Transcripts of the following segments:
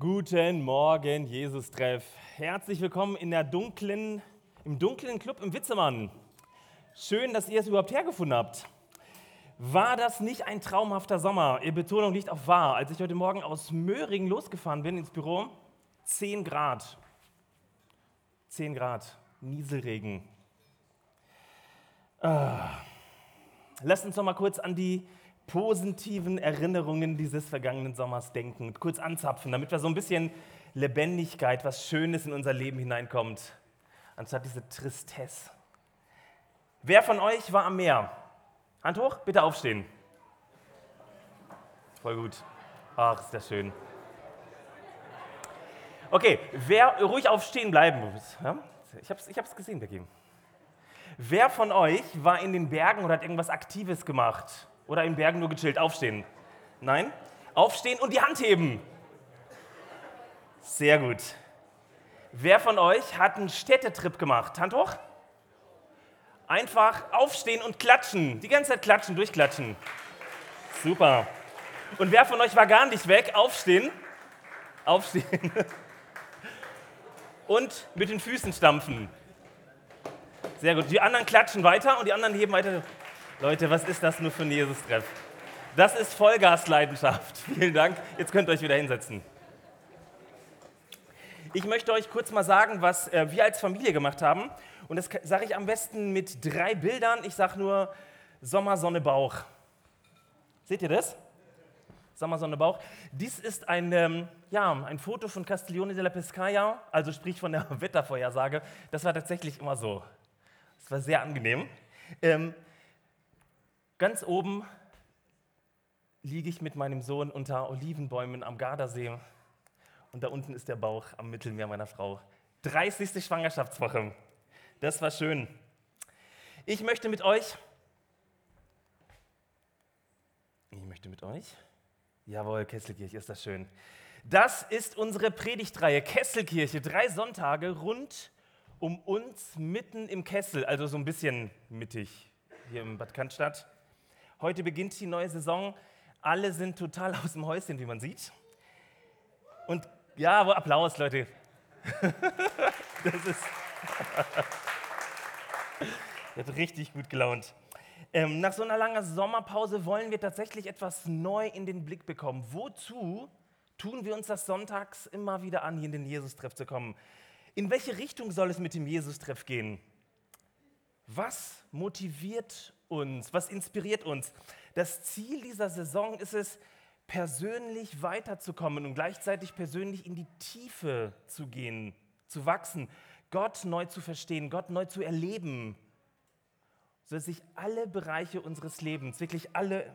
Guten Morgen, Jesus-Treff. Herzlich willkommen in der dunklen, im dunklen Club im Witzemann. Schön, dass ihr es überhaupt hergefunden habt. War das nicht ein traumhafter Sommer? Ihr Betonung liegt auf wahr. Als ich heute Morgen aus Möhringen losgefahren bin ins Büro, 10 Grad. 10 Grad, Nieselregen. Ah. Lasst uns noch mal kurz an die positiven Erinnerungen dieses vergangenen Sommers denken, kurz anzapfen, damit wir so ein bisschen Lebendigkeit, was Schönes in unser Leben hineinkommt, anstatt diese Tristesse. Wer von euch war am Meer? Hand hoch, bitte aufstehen. Voll gut. Ach, ist das schön. Okay, wer ruhig aufstehen bleiben muss. Ja? Ich habe es ich gesehen, Becky. Wer von euch war in den Bergen oder hat irgendwas Aktives gemacht? Oder in Bergen nur gechillt? Aufstehen. Nein? Aufstehen und die Hand heben. Sehr gut. Wer von euch hat einen Städtetrip gemacht? Hand hoch. Einfach aufstehen und klatschen. Die ganze Zeit klatschen, durchklatschen. Super. Und wer von euch war gar nicht weg? Aufstehen. Aufstehen. Und mit den Füßen stampfen. Sehr gut. Die anderen klatschen weiter und die anderen heben weiter. Leute, was ist das nur für ein Jesus-Treff? Das ist Vollgasleidenschaft. Vielen Dank. Jetzt könnt ihr euch wieder hinsetzen. Ich möchte euch kurz mal sagen, was äh, wir als Familie gemacht haben. Und das sage ich am besten mit drei Bildern. Ich sage nur Sommer, Sonne, Bauch. Seht ihr das? Sommer, Sonne, Bauch. Dies ist ein, ähm, ja, ein Foto von Castiglione della Pescaia, also sprich von der Wettervorhersage. Das war tatsächlich immer so. Das war sehr angenehm. Ähm, Ganz oben liege ich mit meinem Sohn unter Olivenbäumen am Gardasee und da unten ist der Bauch am Mittelmeer meiner Frau. 30. Schwangerschaftswoche. Das war schön. Ich möchte mit euch, ich möchte mit euch, jawohl, Kesselkirche, ist das schön. Das ist unsere Predigtreihe Kesselkirche, drei Sonntage rund um uns mitten im Kessel, also so ein bisschen mittig hier im Bad Cannstatt. Heute beginnt die neue Saison. Alle sind total aus dem Häuschen, wie man sieht. Und ja, Applaus, Leute. das ist. hat richtig gut gelaunt. Ähm, nach so einer langen Sommerpause wollen wir tatsächlich etwas neu in den Blick bekommen. Wozu tun wir uns das sonntags immer wieder an, hier in den Jesus-Treff zu kommen? In welche Richtung soll es mit dem Jesus-Treff gehen? Was motiviert uns? Was inspiriert uns? Das Ziel dieser Saison ist es, persönlich weiterzukommen und gleichzeitig persönlich in die Tiefe zu gehen, zu wachsen, Gott neu zu verstehen, Gott neu zu erleben, sodass sich alle Bereiche unseres Lebens, wirklich alle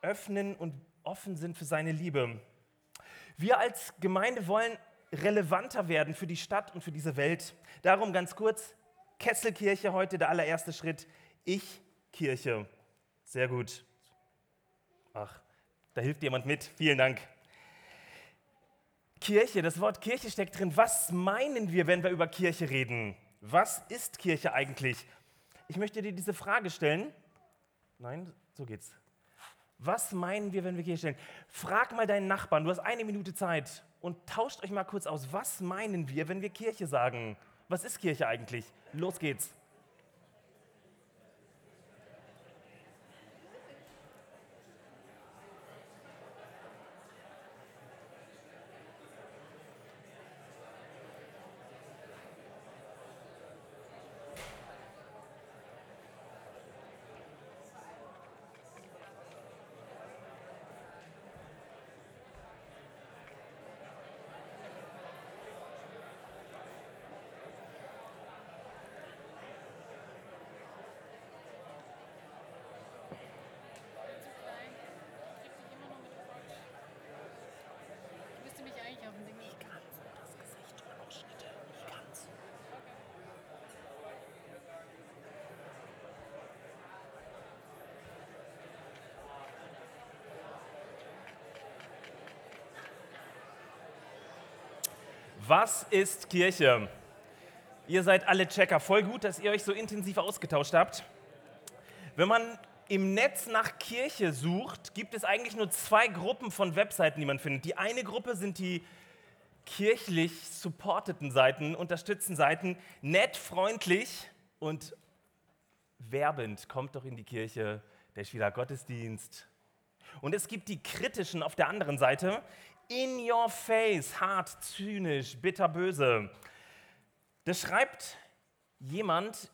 öffnen und offen sind für seine Liebe. Wir als Gemeinde wollen relevanter werden für die Stadt und für diese Welt. Darum ganz kurz, Kesselkirche heute der allererste Schritt. Ich Kirche. Sehr gut. Ach, da hilft jemand mit. Vielen Dank. Kirche, das Wort Kirche steckt drin. Was meinen wir, wenn wir über Kirche reden? Was ist Kirche eigentlich? Ich möchte dir diese Frage stellen. Nein, so geht's. Was meinen wir, wenn wir Kirche stellen? Frag mal deinen Nachbarn, du hast eine Minute Zeit und tauscht euch mal kurz aus. Was meinen wir, wenn wir Kirche sagen? Was ist Kirche eigentlich? Los geht's. Was ist Kirche? Ihr seid alle Checker. Voll gut, dass ihr euch so intensiv ausgetauscht habt. Wenn man im Netz nach Kirche sucht, gibt es eigentlich nur zwei Gruppen von Webseiten, die man findet. Die eine Gruppe sind die kirchlich supporteten Seiten, unterstützten Seiten, nett, freundlich und werbend. Kommt doch in die Kirche, der ist wieder Gottesdienst. Und es gibt die kritischen auf der anderen Seite, in your face, hart, zynisch, bitterböse. Das schreibt jemand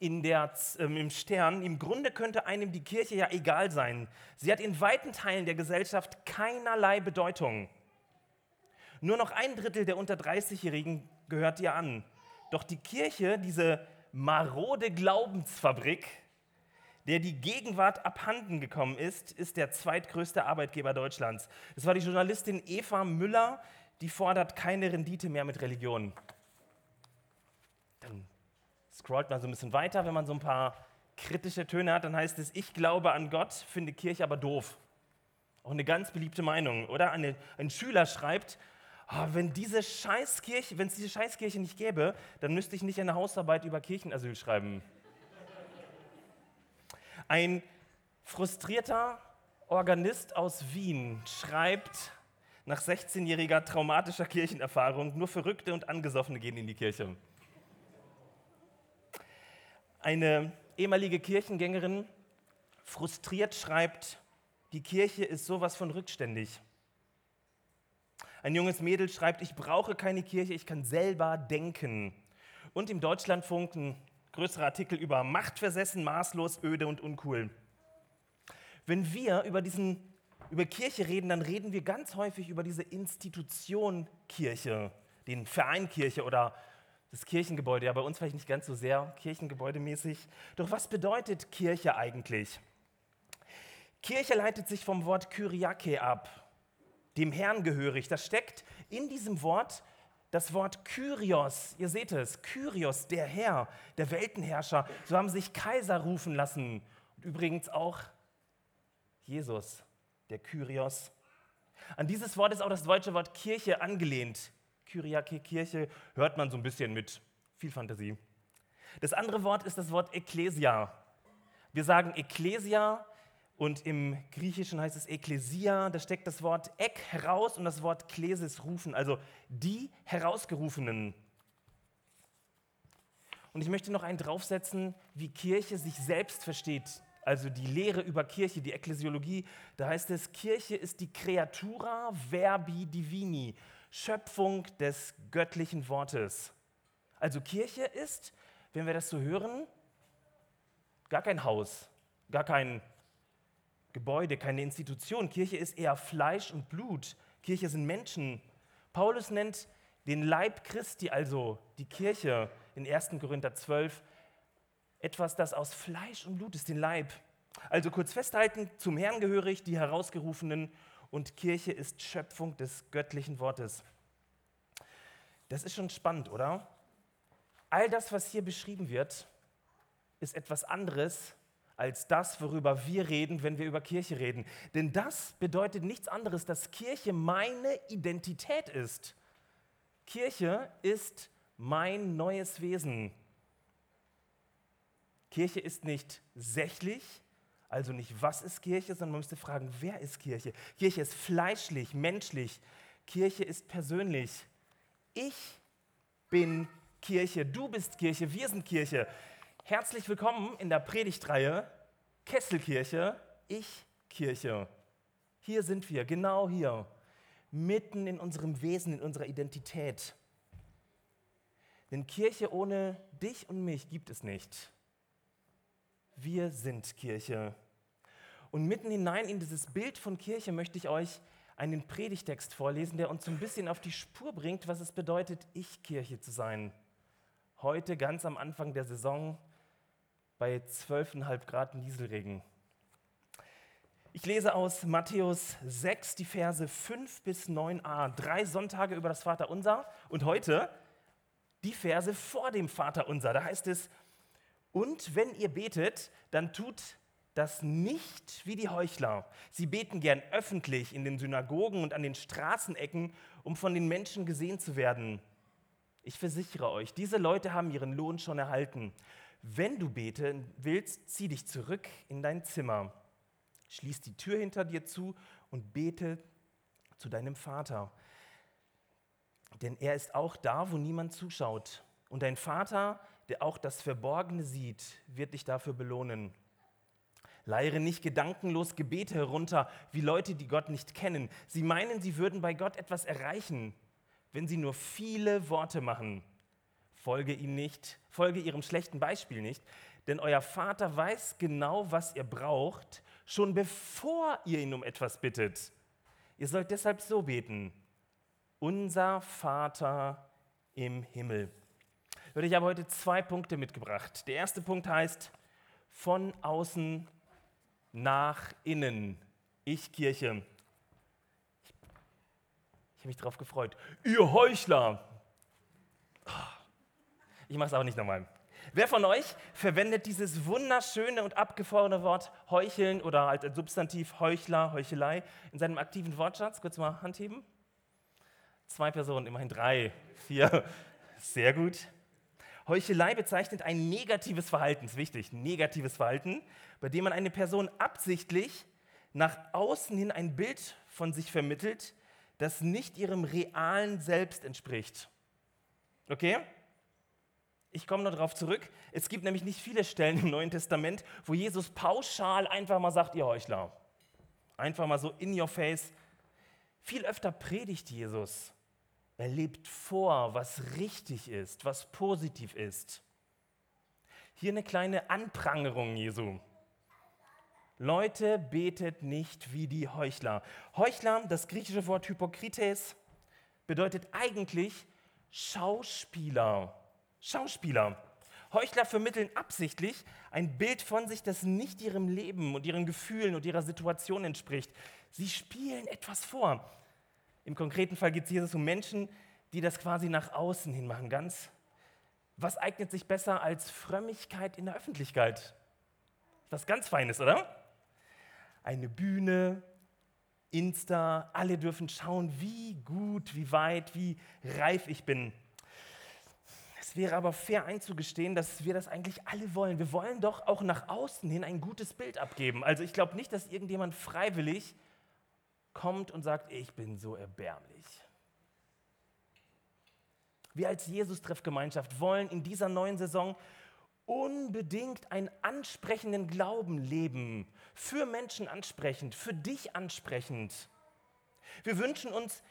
in der, äh, im Stern, im Grunde könnte einem die Kirche ja egal sein. Sie hat in weiten Teilen der Gesellschaft keinerlei Bedeutung. Nur noch ein Drittel der unter 30-Jährigen gehört ihr an. Doch die Kirche, diese marode Glaubensfabrik, der die Gegenwart abhanden gekommen ist, ist der zweitgrößte Arbeitgeber Deutschlands. Das war die Journalistin Eva Müller, die fordert keine Rendite mehr mit Religion. Dann scrollt man so ein bisschen weiter, wenn man so ein paar kritische Töne hat, dann heißt es, ich glaube an Gott, finde Kirche aber doof. Auch eine ganz beliebte Meinung, oder? Eine, ein Schüler schreibt, oh, wenn diese Scheißkirche, wenn es diese Scheißkirche nicht gäbe, dann müsste ich nicht eine Hausarbeit über Kirchenasyl schreiben. Ein frustrierter Organist aus Wien schreibt nach 16-jähriger traumatischer Kirchenerfahrung, nur Verrückte und Angesoffene gehen in die Kirche. Eine ehemalige Kirchengängerin frustriert schreibt, die Kirche ist sowas von rückständig. Ein junges Mädel schreibt, ich brauche keine Kirche, ich kann selber denken. Und im Deutschlandfunk ein größerer Artikel über Machtversessen, maßlos, öde und uncool. Wenn wir über, diesen, über Kirche reden, dann reden wir ganz häufig über diese Institution Kirche, den Verein Kirche oder das Kirchengebäude, ja bei uns vielleicht nicht ganz so sehr kirchengebäudemäßig. Doch was bedeutet Kirche eigentlich? Kirche leitet sich vom Wort Kyriake ab, dem Herrn gehörig. Das steckt in diesem Wort das Wort Kyrios. Ihr seht es, Kyrios, der Herr, der Weltenherrscher. So haben sich Kaiser rufen lassen. Und übrigens auch Jesus, der Kyrios. An dieses Wort ist auch das deutsche Wort Kirche angelehnt. Kyriake, Kirche, hört man so ein bisschen mit viel Fantasie. Das andere Wort ist das Wort Ekklesia. Wir sagen Ekklesia und im Griechischen heißt es Ekklesia. Da steckt das Wort Ek heraus und das Wort Klesis rufen, also die Herausgerufenen. Und ich möchte noch einen draufsetzen, wie Kirche sich selbst versteht. Also die Lehre über Kirche, die Ekklesiologie. Da heißt es, Kirche ist die Creatura verbi divini. Schöpfung des göttlichen Wortes. Also Kirche ist, wenn wir das so hören, gar kein Haus, gar kein Gebäude, keine Institution. Kirche ist eher Fleisch und Blut. Kirche sind Menschen. Paulus nennt den Leib Christi, also die Kirche in 1. Korinther 12, etwas, das aus Fleisch und Blut ist, den Leib. Also kurz festhalten, zum Herrn gehörig, die Herausgerufenen und Kirche ist Schöpfung des göttlichen Wortes. Das ist schon spannend, oder? All das, was hier beschrieben wird, ist etwas anderes als das, worüber wir reden, wenn wir über Kirche reden. Denn das bedeutet nichts anderes, dass Kirche meine Identität ist. Kirche ist mein neues Wesen. Kirche ist nicht sächlich, also nicht, was ist Kirche, sondern man müsste fragen, wer ist Kirche? Kirche ist fleischlich, menschlich. Kirche ist persönlich. Ich bin Kirche, du bist Kirche, wir sind Kirche. Herzlich willkommen in der Predigtreihe Kesselkirche, ich Kirche. Hier sind wir, genau hier, mitten in unserem Wesen, in unserer Identität. Denn Kirche ohne dich und mich gibt es nicht. Wir sind Kirche. Und mitten hinein in dieses Bild von Kirche möchte ich euch einen Predigtext vorlesen, der uns so ein bisschen auf die Spur bringt, was es bedeutet, ich Kirche zu sein. Heute ganz am Anfang der Saison bei 12,5 Grad Nieselregen. Ich lese aus Matthäus 6 die Verse 5 bis 9a, drei Sonntage über das Vaterunser und heute die Verse vor dem Vaterunser. Da heißt es, und wenn ihr betet, dann tut das nicht wie die Heuchler. Sie beten gern öffentlich in den Synagogen und an den Straßenecken, um von den Menschen gesehen zu werden. Ich versichere euch, diese Leute haben ihren Lohn schon erhalten. Wenn du beten willst, zieh dich zurück in dein Zimmer, schließ die Tür hinter dir zu und bete zu deinem Vater. Denn er ist auch da, wo niemand zuschaut. Und dein Vater, der auch das Verborgene sieht, wird dich dafür belohnen. Leiere nicht gedankenlos Gebete herunter, wie Leute, die Gott nicht kennen. Sie meinen, sie würden bei Gott etwas erreichen, wenn sie nur viele Worte machen. Folge ihm nicht, folge ihrem schlechten Beispiel nicht, denn euer Vater weiß genau, was ihr braucht, schon bevor ihr ihn um etwas bittet. Ihr sollt deshalb so beten. Unser Vater im Himmel. Ich habe heute zwei Punkte mitgebracht. Der erste Punkt heißt, von außen nach innen. Ich Kirche. Ich habe mich darauf gefreut. Ihr Heuchler. Ich mache es auch nicht nochmal. Wer von euch verwendet dieses wunderschöne und abgefahrene Wort heucheln oder als Substantiv Heuchler, Heuchelei in seinem aktiven Wortschatz? Kurz mal Hand heben. Zwei Personen, immerhin drei, vier. Sehr gut. Heuchelei bezeichnet ein negatives Verhalten, ist wichtig, negatives Verhalten, bei dem man eine Person absichtlich nach außen hin ein Bild von sich vermittelt, das nicht ihrem realen Selbst entspricht. Okay? Ich komme noch darauf zurück. Es gibt nämlich nicht viele Stellen im Neuen Testament, wo Jesus pauschal einfach mal sagt, ihr Heuchler. Einfach mal so in your face. Viel öfter predigt Jesus er lebt vor, was richtig ist, was positiv ist. Hier eine kleine Anprangerung Jesu. Leute, betet nicht wie die Heuchler. Heuchler, das griechische Wort Hypokrites, bedeutet eigentlich Schauspieler. Schauspieler. Heuchler vermitteln absichtlich ein Bild von sich, das nicht ihrem Leben und ihren Gefühlen und ihrer Situation entspricht. Sie spielen etwas vor. Im konkreten Fall geht es Jesus um Menschen, die das quasi nach außen hin machen. Ganz, was eignet sich besser als Frömmigkeit in der Öffentlichkeit? Was ganz Feines, oder? Eine Bühne, Insta, alle dürfen schauen, wie gut, wie weit, wie reif ich bin. Es wäre aber fair einzugestehen, dass wir das eigentlich alle wollen. Wir wollen doch auch nach außen hin ein gutes Bild abgeben. Also ich glaube nicht, dass irgendjemand freiwillig kommt und sagt, ich bin so erbärmlich. Wir als Jesus-Treffgemeinschaft wollen in dieser neuen Saison unbedingt einen ansprechenden Glauben leben, für Menschen ansprechend, für dich ansprechend. Wir wünschen uns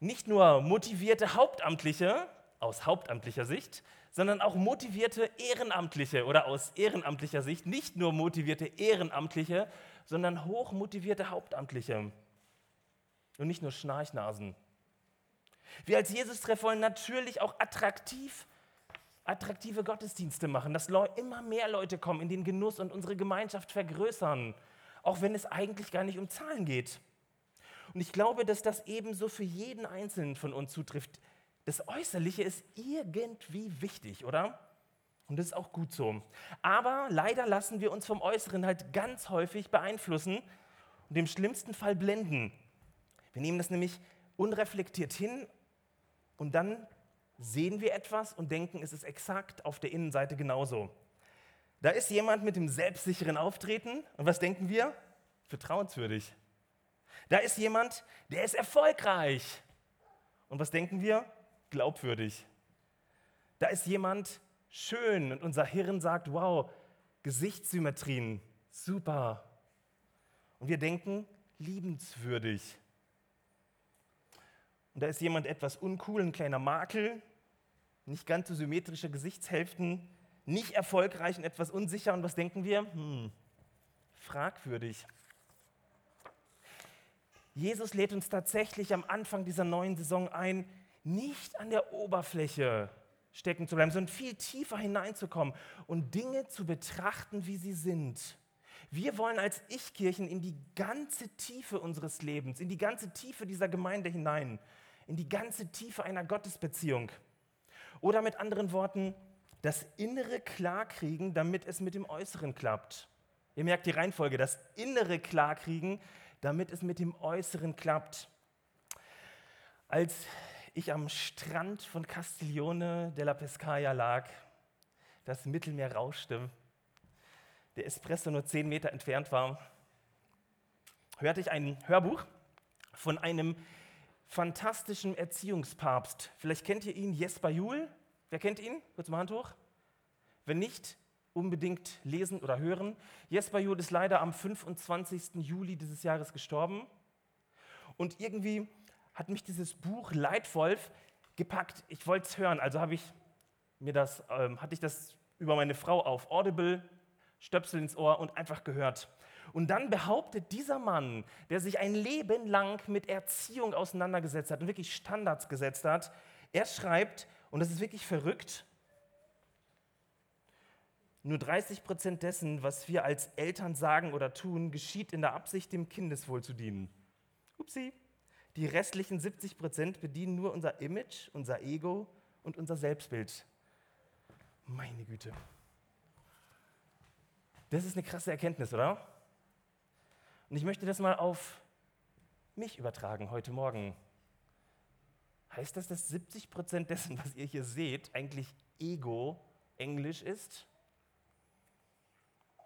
nicht nur motivierte Hauptamtliche aus hauptamtlicher Sicht, sondern auch motivierte Ehrenamtliche oder aus ehrenamtlicher Sicht nicht nur motivierte Ehrenamtliche, sondern hochmotivierte Hauptamtliche und nicht nur Schnarchnasen. Wir als Jesus-Treff wollen natürlich auch attraktiv, attraktive Gottesdienste machen, dass immer mehr Leute kommen, in den Genuss und unsere Gemeinschaft vergrößern, auch wenn es eigentlich gar nicht um Zahlen geht. Und ich glaube, dass das ebenso für jeden Einzelnen von uns zutrifft. Das Äußerliche ist irgendwie wichtig, oder? Und das ist auch gut so. Aber leider lassen wir uns vom Äußeren halt ganz häufig beeinflussen und im schlimmsten Fall blenden. Wir nehmen das nämlich unreflektiert hin und dann sehen wir etwas und denken, es ist exakt auf der Innenseite genauso. Da ist jemand mit dem selbstsicheren Auftreten und was denken wir? Vertrauenswürdig. Da ist jemand, der ist erfolgreich. Und was denken wir? Glaubwürdig. Da ist jemand schön und unser Hirn sagt, wow, Gesichtssymmetrien, super. Und wir denken, liebenswürdig. Und da ist jemand etwas uncool, ein kleiner Makel, nicht ganz so symmetrische Gesichtshälften, nicht erfolgreich und etwas unsicher. Und was denken wir? Hm, fragwürdig. Jesus lädt uns tatsächlich am Anfang dieser neuen Saison ein, nicht an der Oberfläche stecken zu bleiben, sondern viel tiefer hineinzukommen und Dinge zu betrachten, wie sie sind. Wir wollen als Ich-Kirchen in die ganze Tiefe unseres Lebens, in die ganze Tiefe dieser Gemeinde hinein in die ganze Tiefe einer Gottesbeziehung. Oder mit anderen Worten, das Innere klarkriegen, damit es mit dem Äußeren klappt. Ihr merkt die Reihenfolge, das Innere klarkriegen, damit es mit dem Äußeren klappt. Als ich am Strand von Castiglione della Pescaia lag, das Mittelmeer rauschte, der Espresso nur zehn Meter entfernt war, hörte ich ein Hörbuch von einem fantastischen Erziehungspapst. Vielleicht kennt ihr ihn, Jesper Juhl. Wer kennt ihn? Kurz mal Hand hoch. Wenn nicht, unbedingt lesen oder hören. Jesper Juhl ist leider am 25. Juli dieses Jahres gestorben. Und irgendwie hat mich dieses Buch Leitwolf gepackt. Ich wollte es hören, also habe ich mir das, ähm, hatte ich das über meine Frau auf Audible, Stöpsel ins Ohr und einfach gehört. Und dann behauptet dieser Mann, der sich ein Leben lang mit Erziehung auseinandergesetzt hat und wirklich Standards gesetzt hat, er schreibt, und das ist wirklich verrückt, nur 30 Prozent dessen, was wir als Eltern sagen oder tun, geschieht in der Absicht, dem Kindeswohl zu dienen. Upsi. Die restlichen 70 Prozent bedienen nur unser Image, unser Ego und unser Selbstbild. Meine Güte. Das ist eine krasse Erkenntnis, oder? Und ich möchte das mal auf mich übertragen heute Morgen. Heißt das, dass 70 Prozent dessen, was ihr hier seht, eigentlich Ego Englisch ist?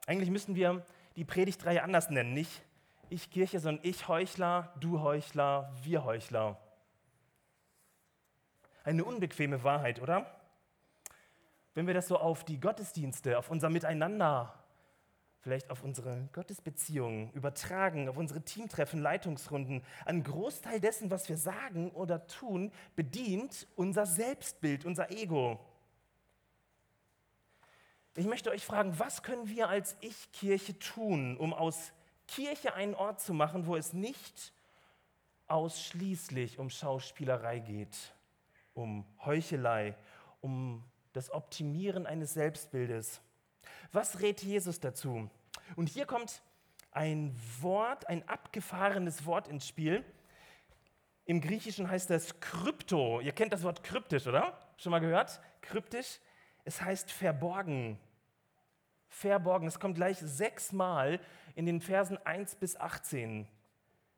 Eigentlich müssten wir die Predigtreihe anders nennen. Nicht ich Kirche, sondern ich Heuchler, du Heuchler, wir Heuchler. Eine unbequeme Wahrheit, oder? Wenn wir das so auf die Gottesdienste, auf unser Miteinander, vielleicht auf unsere Gottesbeziehungen übertragen, auf unsere Teamtreffen, Leitungsrunden, ein Großteil dessen, was wir sagen oder tun, bedient unser Selbstbild, unser Ego. Ich möchte euch fragen, was können wir als Ich-Kirche tun, um aus Kirche einen Ort zu machen, wo es nicht ausschließlich um Schauspielerei geht, um Heuchelei, um das Optimieren eines Selbstbildes. Was rät Jesus dazu? Und hier kommt ein Wort, ein abgefahrenes Wort ins Spiel. Im Griechischen heißt das Krypto. Ihr kennt das Wort kryptisch, oder? Schon mal gehört? Kryptisch. Es heißt verborgen. Verborgen. Es kommt gleich sechsmal in den Versen 1 bis 18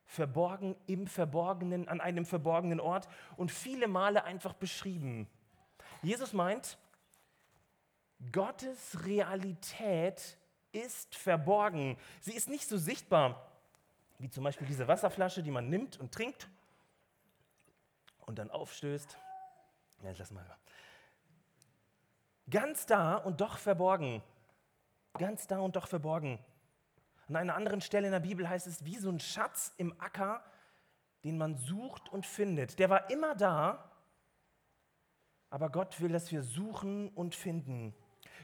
verborgen im Verborgenen, an einem verborgenen Ort und viele Male einfach beschrieben. Jesus meint, Gottes Realität ist verborgen. Sie ist nicht so sichtbar wie zum Beispiel diese Wasserflasche, die man nimmt und trinkt und dann aufstößt. Ja, lass mal. Ganz da und doch verborgen. Ganz da und doch verborgen. An einer anderen Stelle in der Bibel heißt es, wie so ein Schatz im Acker, den man sucht und findet. Der war immer da, aber Gott will, dass wir suchen und finden.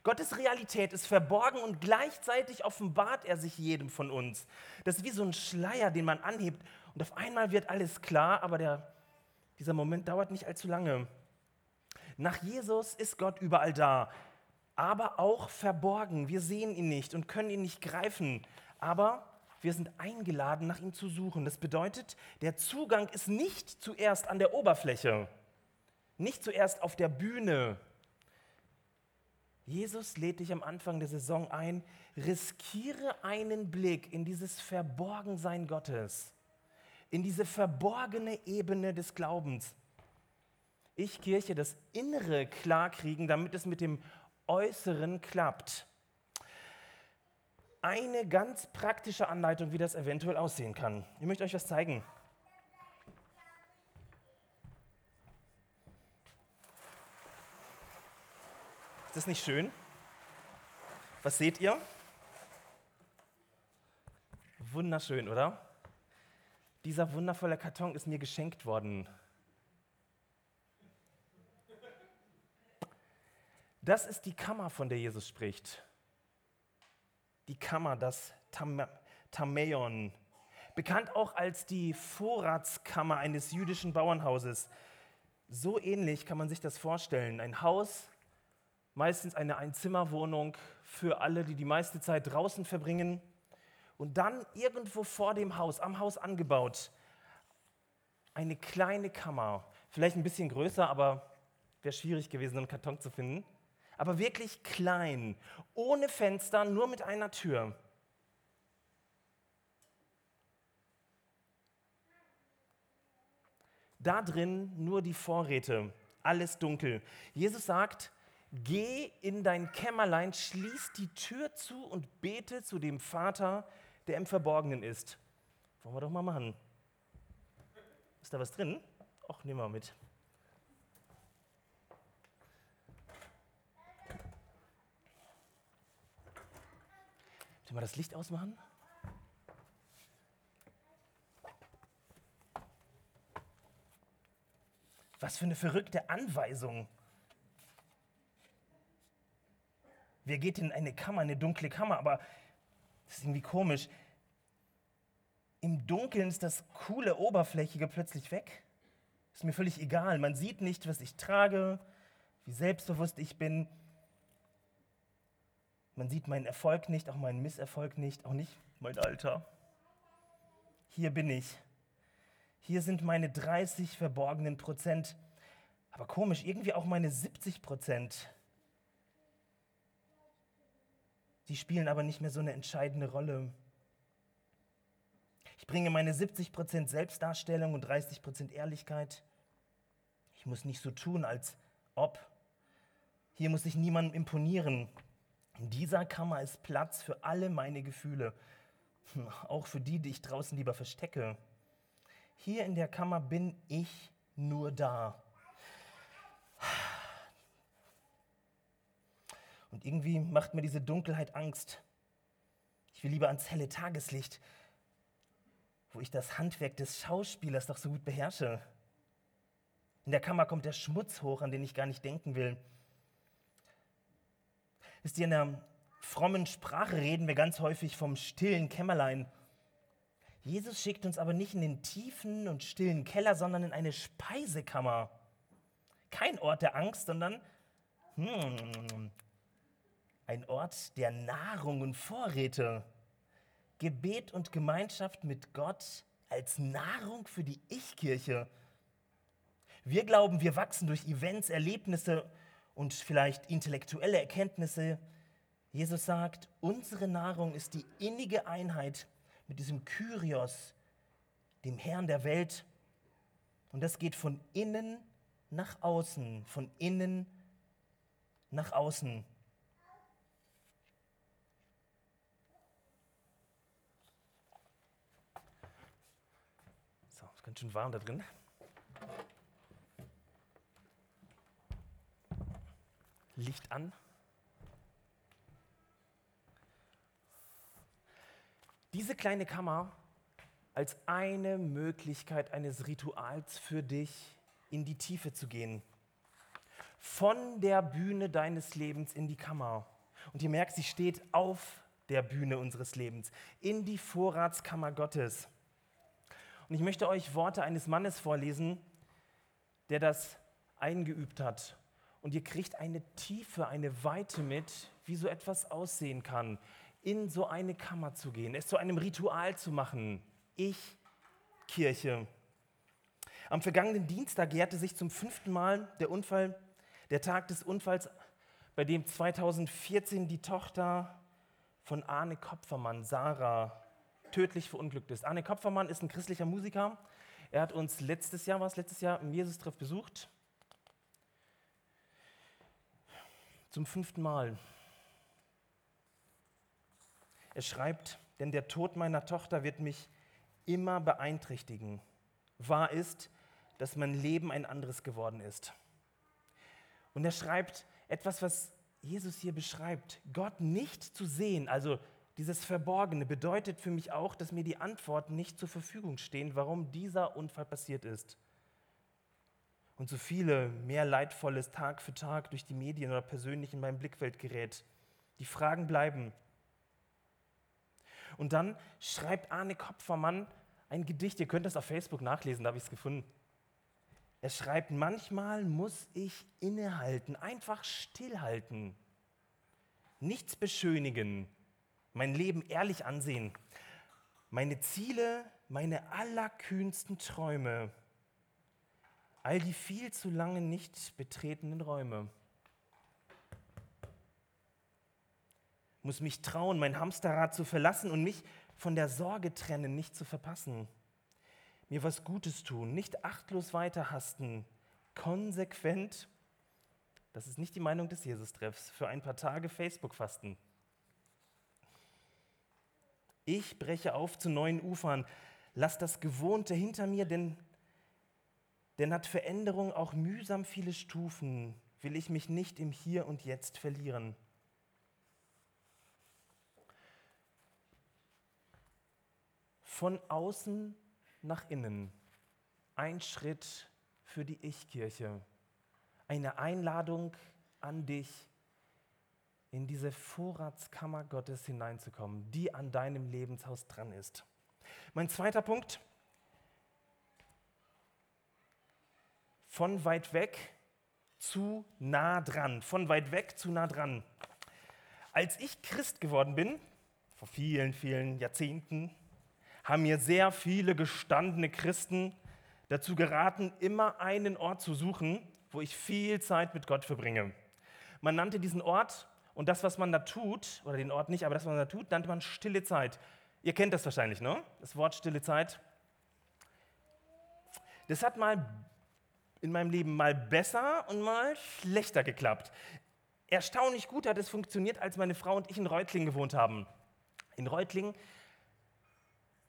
Gottes Realität ist verborgen und gleichzeitig offenbart er sich jedem von uns. Das ist wie so ein Schleier, den man anhebt und auf einmal wird alles klar, aber der, dieser Moment dauert nicht allzu lange. Nach Jesus ist Gott überall da, aber auch verborgen. Wir sehen ihn nicht und können ihn nicht greifen aber wir sind eingeladen, nach ihm zu suchen. Das bedeutet, der Zugang ist nicht zuerst an der Oberfläche, nicht zuerst auf der Bühne. Jesus lädt dich am Anfang der Saison ein, riskiere einen Blick in dieses Verborgensein Gottes, in diese verborgene Ebene des Glaubens. Ich, Kirche, das Innere klarkriegen, damit es mit dem Äußeren klappt eine ganz praktische Anleitung, wie das eventuell aussehen kann. Ich möchte euch was zeigen. Ist das nicht schön? Was seht ihr? Wunderschön, oder? Dieser wundervolle Karton ist mir geschenkt worden. Das ist die Kammer, von der Jesus spricht die Kammer, das Tam Tameon, bekannt auch als die Vorratskammer eines jüdischen Bauernhauses. So ähnlich kann man sich das vorstellen. Ein Haus, meistens eine Einzimmerwohnung für alle, die die meiste Zeit draußen verbringen. Und dann irgendwo vor dem Haus, am Haus angebaut, eine kleine Kammer. Vielleicht ein bisschen größer, aber wäre schwierig gewesen, einen Karton zu finden aber wirklich klein, ohne Fenster, nur mit einer Tür. Da drin nur die Vorräte, alles dunkel. Jesus sagt, Geh in dein Kämmerlein, schließ die Tür zu und bete zu dem Vater, der im Verborgenen ist. Wollen wir doch mal machen. Ist da was drin? Ach, nehmen wir mit. Sollen wir das Licht ausmachen? Was für eine verrückte Anweisung. Wer geht in eine Kammer, eine dunkle Kammer? Aber das ist irgendwie komisch. Im Dunkeln ist das coole Oberflächige plötzlich weg. Ist mir völlig egal. Man sieht nicht, was ich trage, wie selbstbewusst ich bin. Man sieht meinen Erfolg nicht, auch meinen Misserfolg nicht, auch nicht mein Alter. Hier bin ich. Hier sind meine 30 verborgenen Prozent. Aber komisch, irgendwie auch meine 70 Prozent. Sie spielen aber nicht mehr so eine entscheidende Rolle. Ich bringe meine 70% Selbstdarstellung und 30% Ehrlichkeit. Ich muss nicht so tun, als ob. Hier muss ich niemandem imponieren. In dieser Kammer ist Platz für alle meine Gefühle, hm, auch für die, die ich draußen lieber verstecke. Hier in der Kammer bin ich nur da. Und irgendwie macht mir diese Dunkelheit Angst. Ich will lieber ans helle Tageslicht, wo ich das Handwerk des Schauspielers doch so gut beherrsche. In der Kammer kommt der Schmutz hoch, an den ich gar nicht denken will. Wisst ihr, in der frommen Sprache reden wir ganz häufig vom stillen Kämmerlein. Jesus schickt uns aber nicht in den tiefen und stillen Keller, sondern in eine Speisekammer. Kein Ort der Angst, sondern hmm, ein Ort der Nahrung und Vorräte. Gebet und Gemeinschaft mit Gott als Nahrung für die Ich-Kirche. Wir glauben, wir wachsen durch Events, Erlebnisse und vielleicht intellektuelle Erkenntnisse. Jesus sagt, unsere Nahrung ist die innige Einheit mit diesem Kyrios, dem Herrn der Welt. Und das geht von innen nach außen, von innen nach außen. Ganz schön warm da drin. Licht an. Diese kleine Kammer als eine Möglichkeit eines Rituals für dich in die Tiefe zu gehen. Von der Bühne deines Lebens in die Kammer. Und ihr merkt, sie steht auf der Bühne unseres Lebens, in die Vorratskammer Gottes. Und ich möchte euch Worte eines Mannes vorlesen, der das eingeübt hat. Und ihr kriegt eine Tiefe, eine Weite mit, wie so etwas aussehen kann, in so eine Kammer zu gehen, es zu einem Ritual zu machen. Ich, Kirche. Am vergangenen Dienstag jährte sich zum fünften Mal der Unfall, der Tag des Unfalls, bei dem 2014 die Tochter von Arne Kopfermann, Sarah, tödlich verunglückt ist. Arne Kopfermann ist ein christlicher Musiker. Er hat uns letztes Jahr, was letztes Jahr im Jesus-Treff besucht. Zum fünften Mal. Er schreibt, denn der Tod meiner Tochter wird mich immer beeinträchtigen. Wahr ist, dass mein Leben ein anderes geworden ist. Und er schreibt etwas, was Jesus hier beschreibt, Gott nicht zu sehen, also dieses Verborgene bedeutet für mich auch, dass mir die Antworten nicht zur Verfügung stehen, warum dieser Unfall passiert ist. Und so viele mehr Leidvolles Tag für Tag durch die Medien oder persönlich in meinem Blickfeld gerät. Die Fragen bleiben. Und dann schreibt Arne Kopfermann ein Gedicht, ihr könnt das auf Facebook nachlesen, da habe ich es gefunden. Er schreibt, manchmal muss ich innehalten, einfach stillhalten, nichts beschönigen, mein Leben ehrlich ansehen, meine Ziele, meine allerkühnsten Träume, all die viel zu lange nicht betretenen Räume. Muss mich trauen, mein Hamsterrad zu verlassen und mich von der Sorge trennen, nicht zu verpassen. Mir was Gutes tun, nicht achtlos weiterhasten, konsequent Das ist nicht die Meinung des Jesus-Treffs. Für ein paar Tage Facebook-Fasten. Ich breche auf zu neuen Ufern. Lass das Gewohnte hinter mir, denn, denn hat Veränderung auch mühsam viele Stufen. Will ich mich nicht im Hier und Jetzt verlieren. Von außen nach innen. Ein Schritt für die Ich-Kirche. Eine Einladung an dich, in diese Vorratskammer Gottes hineinzukommen, die an deinem Lebenshaus dran ist. Mein zweiter Punkt. Von weit weg zu nah dran. Von weit weg zu nah dran. Als ich Christ geworden bin, vor vielen, vielen Jahrzehnten, haben mir sehr viele gestandene Christen dazu geraten, immer einen Ort zu suchen, wo ich viel Zeit mit Gott verbringe. Man nannte diesen Ort und das, was man da tut, oder den Ort nicht, aber das, was man da tut, nannte man stille Zeit. Ihr kennt das wahrscheinlich, ne? Das Wort stille Zeit. Das hat mal in meinem Leben mal besser und mal schlechter geklappt. Erstaunlich gut hat es funktioniert, als meine Frau und ich in Reutlingen gewohnt haben. In Reutlingen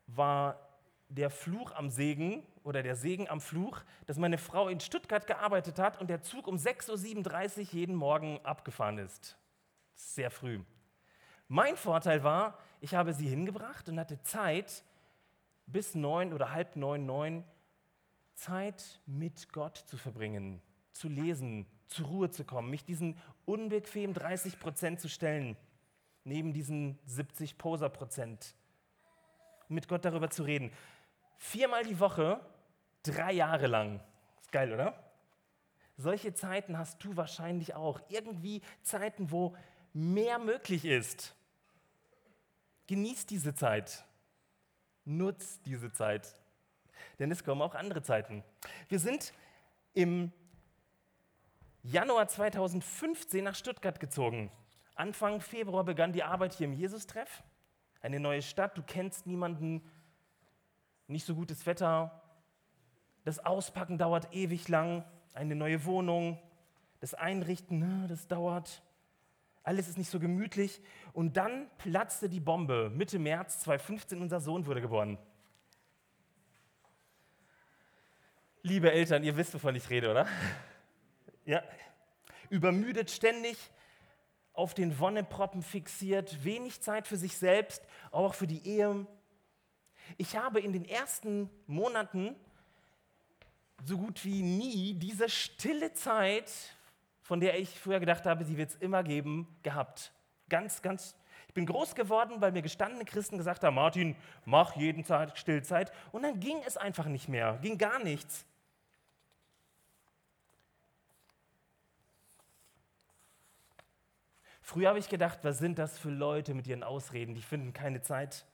war der Fluch am Segen oder der Segen am Fluch, dass meine Frau in Stuttgart gearbeitet hat und der Zug um 6.37 Uhr jeden Morgen abgefahren ist. Sehr früh. Mein Vorteil war, ich habe sie hingebracht und hatte Zeit, bis neun oder halb neun, neun, Zeit mit Gott zu verbringen, zu lesen, zur Ruhe zu kommen, mich diesen unbequemen 30 Prozent zu stellen, neben diesen 70 Poser Prozent, mit Gott darüber zu reden. Viermal die Woche, drei Jahre lang. Ist geil, oder? Solche Zeiten hast du wahrscheinlich auch. Irgendwie Zeiten, wo mehr möglich ist. Genieß diese Zeit. Nutz diese Zeit. Denn es kommen auch andere Zeiten. Wir sind im Januar 2015 nach Stuttgart gezogen. Anfang Februar begann die Arbeit hier im Jesus-Treff. Eine neue Stadt, du kennst niemanden, nicht so gutes Wetter. Das Auspacken dauert ewig lang. Eine neue Wohnung, das Einrichten, das dauert alles ist nicht so gemütlich. Und dann platzte die Bombe. Mitte März 2015, unser Sohn wurde geboren. Liebe Eltern, ihr wisst, wovon ich rede, oder? Ja. Übermüdet ständig, auf den Wonneproppen fixiert, wenig Zeit für sich selbst, auch für die Ehe. Ich habe in den ersten Monaten so gut wie nie diese stille Zeit von der ich früher gedacht habe, sie wird es immer geben, gehabt. Ganz, ganz. Ich bin groß geworden, weil mir gestandene Christen gesagt haben, Martin, mach jeden Tag Stillzeit. Und dann ging es einfach nicht mehr, ging gar nichts. Früher habe ich gedacht, was sind das für Leute mit ihren Ausreden? Die finden keine Zeit,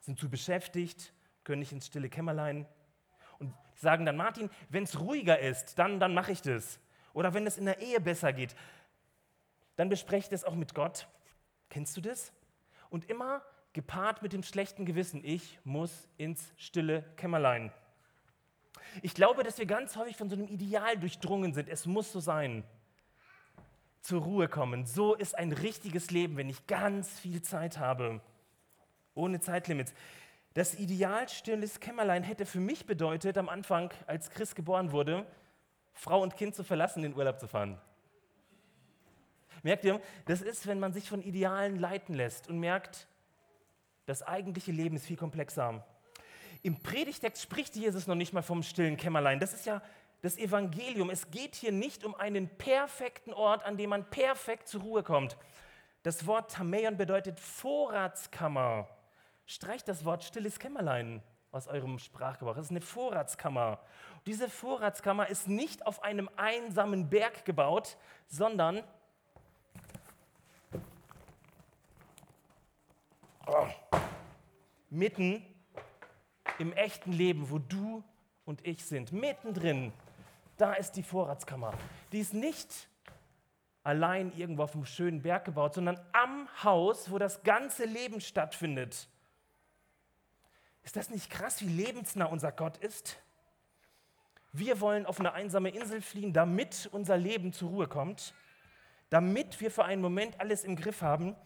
sind zu beschäftigt, können nicht ins stille Kämmerlein. Und sagen dann, Martin, wenn es ruhiger ist, dann, dann mache ich das. Oder wenn es in der Ehe besser geht, dann besprecht es auch mit Gott. Kennst du das? Und immer gepaart mit dem schlechten Gewissen, ich muss ins stille Kämmerlein. Ich glaube, dass wir ganz häufig von so einem Ideal durchdrungen sind. Es muss so sein. Zur Ruhe kommen. So ist ein richtiges Leben, wenn ich ganz viel Zeit habe. Ohne Zeitlimits. Das Ideal stilles Kämmerlein hätte für mich bedeutet, am Anfang, als Chris geboren wurde, Frau und Kind zu verlassen, den Urlaub zu fahren. Merkt ihr, das ist, wenn man sich von Idealen leiten lässt und merkt, das eigentliche Leben ist viel komplexer. Im Predigtext spricht Jesus noch nicht mal vom stillen Kämmerlein. Das ist ja das Evangelium. Es geht hier nicht um einen perfekten Ort, an dem man perfekt zur Ruhe kommt. Das Wort Tameion bedeutet Vorratskammer. Streicht das Wort stilles Kämmerlein aus eurem Sprachgebrauch. Das ist eine Vorratskammer. Diese Vorratskammer ist nicht auf einem einsamen Berg gebaut, sondern oh, mitten im echten Leben, wo du und ich sind. Mittendrin, da ist die Vorratskammer. Die ist nicht allein irgendwo auf einem schönen Berg gebaut, sondern am Haus, wo das ganze Leben stattfindet. Ist das nicht krass, wie lebensnah unser Gott ist? Wir wollen auf eine einsame Insel fliehen, damit unser Leben zur Ruhe kommt. damit wir für einen Moment alles im Griff haben.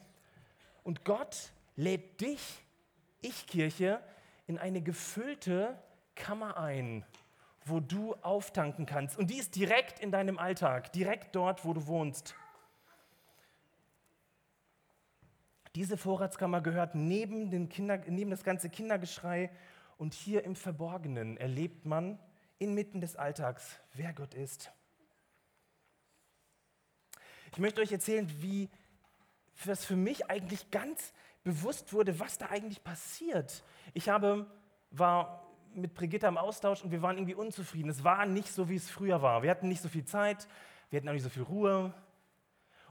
Und Gott lädt dich, ich Kirche, in eine gefüllte Kammer ein, wo du auftanken kannst. Und die ist direkt in deinem Alltag, direkt dort, wo du wohnst. Diese Vorratskammer gehört neben, den Kinder, neben das ganze Kindergeschrei und hier im Verborgenen erlebt man inmitten des Alltags, wer Gott ist. Ich möchte euch erzählen, wie das für mich eigentlich ganz bewusst wurde, was da eigentlich passiert. Ich habe, war mit Brigitte am Austausch und wir waren irgendwie unzufrieden. Es war nicht so, wie es früher war. Wir hatten nicht so viel Zeit, wir hatten auch nicht so viel Ruhe.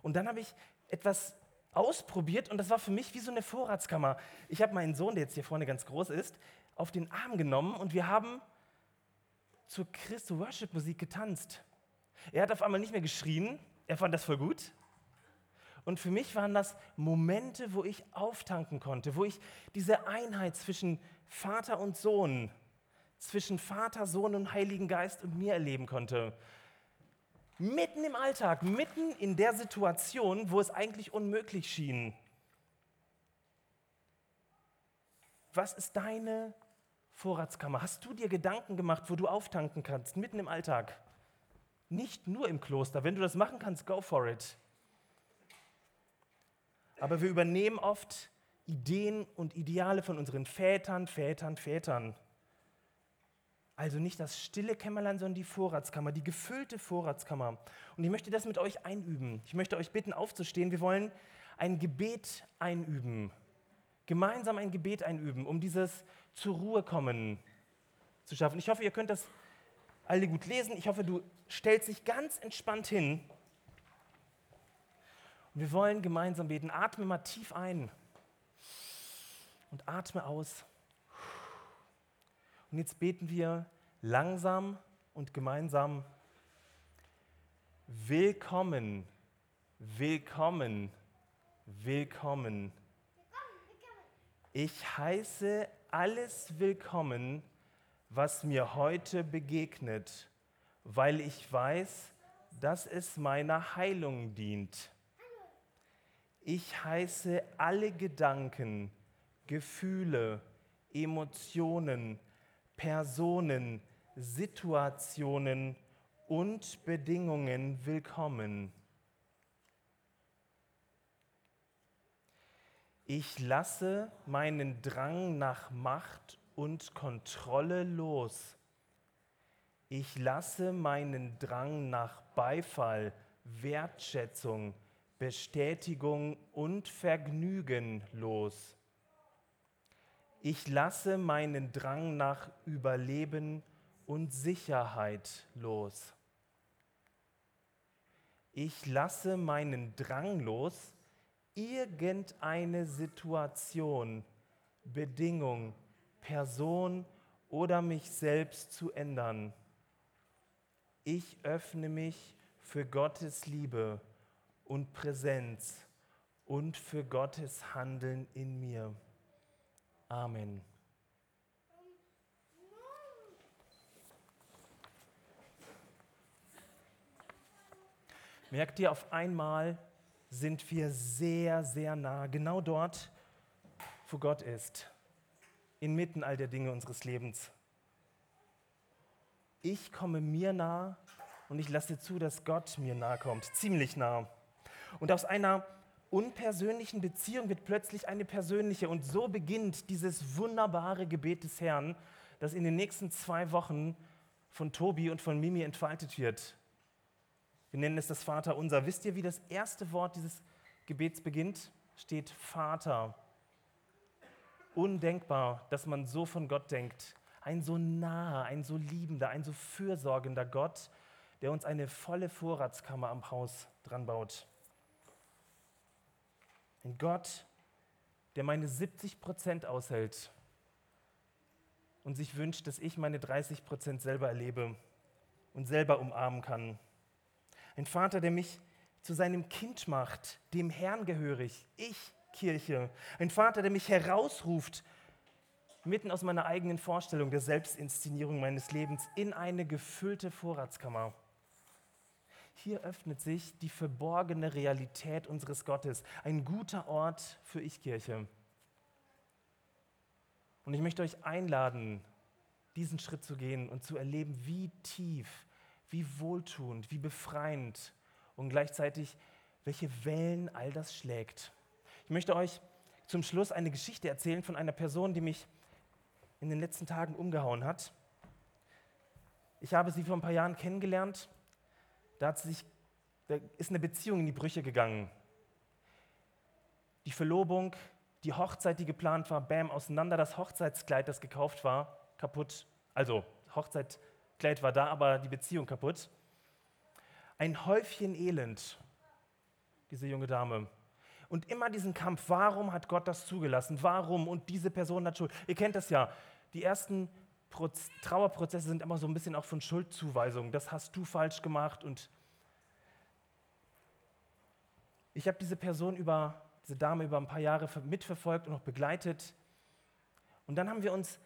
Und dann habe ich etwas ausprobiert und das war für mich wie so eine Vorratskammer. Ich habe meinen Sohn, der jetzt hier vorne ganz groß ist, auf den Arm genommen und wir haben zur Christo Worship Musik getanzt. Er hat auf einmal nicht mehr geschrien, er fand das voll gut. Und für mich waren das Momente, wo ich auftanken konnte, wo ich diese Einheit zwischen Vater und Sohn, zwischen Vater, Sohn und Heiligen Geist und mir erleben konnte. Mitten im Alltag, mitten in der Situation, wo es eigentlich unmöglich schien. Was ist deine Vorratskammer? Hast du dir Gedanken gemacht, wo du auftanken kannst, mitten im Alltag? Nicht nur im Kloster. Wenn du das machen kannst, go for it. Aber wir übernehmen oft Ideen und Ideale von unseren Vätern, Vätern, Vätern. Also nicht das stille Kämmerlein, sondern die Vorratskammer, die gefüllte Vorratskammer. Und ich möchte das mit euch einüben. Ich möchte euch bitten, aufzustehen. Wir wollen ein Gebet einüben. Gemeinsam ein Gebet einüben, um dieses zur Ruhe kommen zu schaffen. Ich hoffe, ihr könnt das alle gut lesen. Ich hoffe, du stellst dich ganz entspannt hin. Und wir wollen gemeinsam beten. Atme mal tief ein und atme aus. Und jetzt beten wir langsam und gemeinsam. Willkommen, willkommen, willkommen. Ich heiße alles willkommen, was mir heute begegnet, weil ich weiß, dass es meiner Heilung dient. Ich heiße alle Gedanken, Gefühle, Emotionen, Personen, Situationen und Bedingungen willkommen. Ich lasse meinen Drang nach Macht und Kontrolle los. Ich lasse meinen Drang nach Beifall, Wertschätzung, Bestätigung und Vergnügen los. Ich lasse meinen Drang nach Überleben und Sicherheit los. Ich lasse meinen Drang los, irgendeine Situation, Bedingung, Person oder mich selbst zu ändern. Ich öffne mich für Gottes Liebe und Präsenz und für Gottes Handeln in mir. Amen. Merkt ihr, auf einmal sind wir sehr, sehr nah, genau dort, wo Gott ist, inmitten all der Dinge unseres Lebens. Ich komme mir nah und ich lasse zu, dass Gott mir nahe kommt, ziemlich nah. Und aus einer unpersönlichen Beziehung wird plötzlich eine persönliche. Und so beginnt dieses wunderbare Gebet des Herrn, das in den nächsten zwei Wochen von Tobi und von Mimi entfaltet wird. Wir nennen es das Vater unser. Wisst ihr, wie das erste Wort dieses Gebets beginnt? Steht Vater. Undenkbar, dass man so von Gott denkt. Ein so naher, ein so liebender, ein so fürsorgender Gott, der uns eine volle Vorratskammer am Haus dran baut. Ein Gott, der meine 70 Prozent aushält und sich wünscht, dass ich meine 30 Prozent selber erlebe und selber umarmen kann. Ein Vater, der mich zu seinem Kind macht, dem Herrn gehörig, ich Kirche. Ein Vater, der mich herausruft, mitten aus meiner eigenen Vorstellung der Selbstinszenierung meines Lebens in eine gefüllte Vorratskammer. Hier öffnet sich die verborgene Realität unseres Gottes. Ein guter Ort für Ich-Kirche. Und ich möchte euch einladen, diesen Schritt zu gehen und zu erleben, wie tief, wie wohltuend, wie befreiend und gleichzeitig, welche Wellen all das schlägt. Ich möchte euch zum Schluss eine Geschichte erzählen von einer Person, die mich in den letzten Tagen umgehauen hat. Ich habe sie vor ein paar Jahren kennengelernt. Da, hat sich, da ist eine Beziehung in die Brüche gegangen. Die Verlobung, die Hochzeit, die geplant war, bam, auseinander. Das Hochzeitskleid, das gekauft war, kaputt. Also, Hochzeitskleid war da, aber die Beziehung kaputt. Ein Häufchen Elend, diese junge Dame. Und immer diesen Kampf, warum hat Gott das zugelassen? Warum? Und diese Person hat Schuld. Ihr kennt das ja. Die ersten Trauerprozesse sind immer so ein bisschen auch von Schuldzuweisungen. Das hast du falsch gemacht. Und ich habe diese Person über, diese Dame über ein paar Jahre mitverfolgt und auch begleitet. Und dann haben wir uns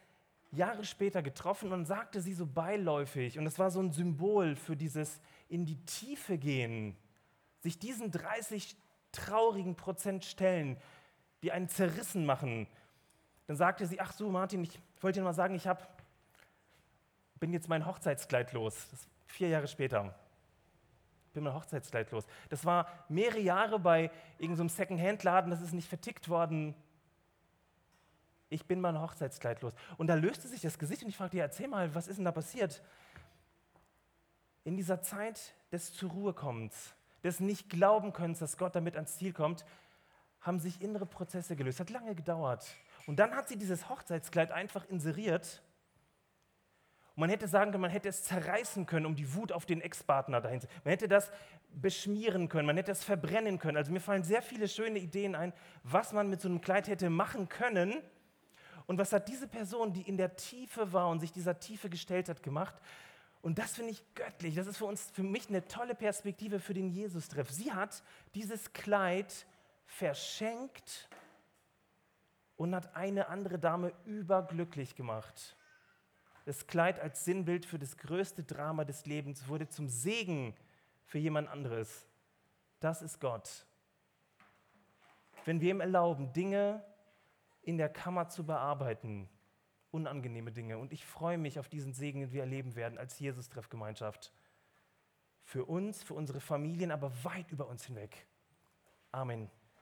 Jahre später getroffen und sagte sie so beiläufig, und das war so ein Symbol für dieses in die Tiefe gehen, sich diesen 30 traurigen Prozent stellen, die einen zerrissen machen. Dann sagte sie, ach so Martin, ich wollte dir mal sagen, ich hab, bin jetzt mein Hochzeitskleid los. Vier Jahre später. Bin mein Hochzeitskleid los. Das war mehrere Jahre bei irgendeinem so Second-Hand-Laden, das ist nicht vertickt worden. Ich bin mein Hochzeitskleid los. Und da löste sich das Gesicht und ich fragte, ja, erzähl mal, was ist denn da passiert? In dieser Zeit des zur Ruhe kommens, des nicht glauben können, dass Gott damit ans Ziel kommt, haben sich innere Prozesse gelöst. Hat lange gedauert. Und dann hat sie dieses Hochzeitskleid einfach inseriert. Man hätte sagen können, man hätte es zerreißen können, um die Wut auf den Ex-Partner dahin zu. Man hätte das beschmieren können, man hätte es verbrennen können. Also mir fallen sehr viele schöne Ideen ein, was man mit so einem Kleid hätte machen können. Und was hat diese Person, die in der Tiefe war und sich dieser Tiefe gestellt hat, gemacht? Und das finde ich göttlich. Das ist für uns, für mich eine tolle Perspektive für den Jesus-Treff. Sie hat dieses Kleid verschenkt und hat eine andere Dame überglücklich gemacht. Das Kleid als Sinnbild für das größte Drama des Lebens wurde zum Segen für jemand anderes. Das ist Gott. Wenn wir ihm erlauben, Dinge in der Kammer zu bearbeiten, unangenehme Dinge. Und ich freue mich auf diesen Segen, den wir erleben werden als Jesus-Treffgemeinschaft. Für uns, für unsere Familien, aber weit über uns hinweg. Amen.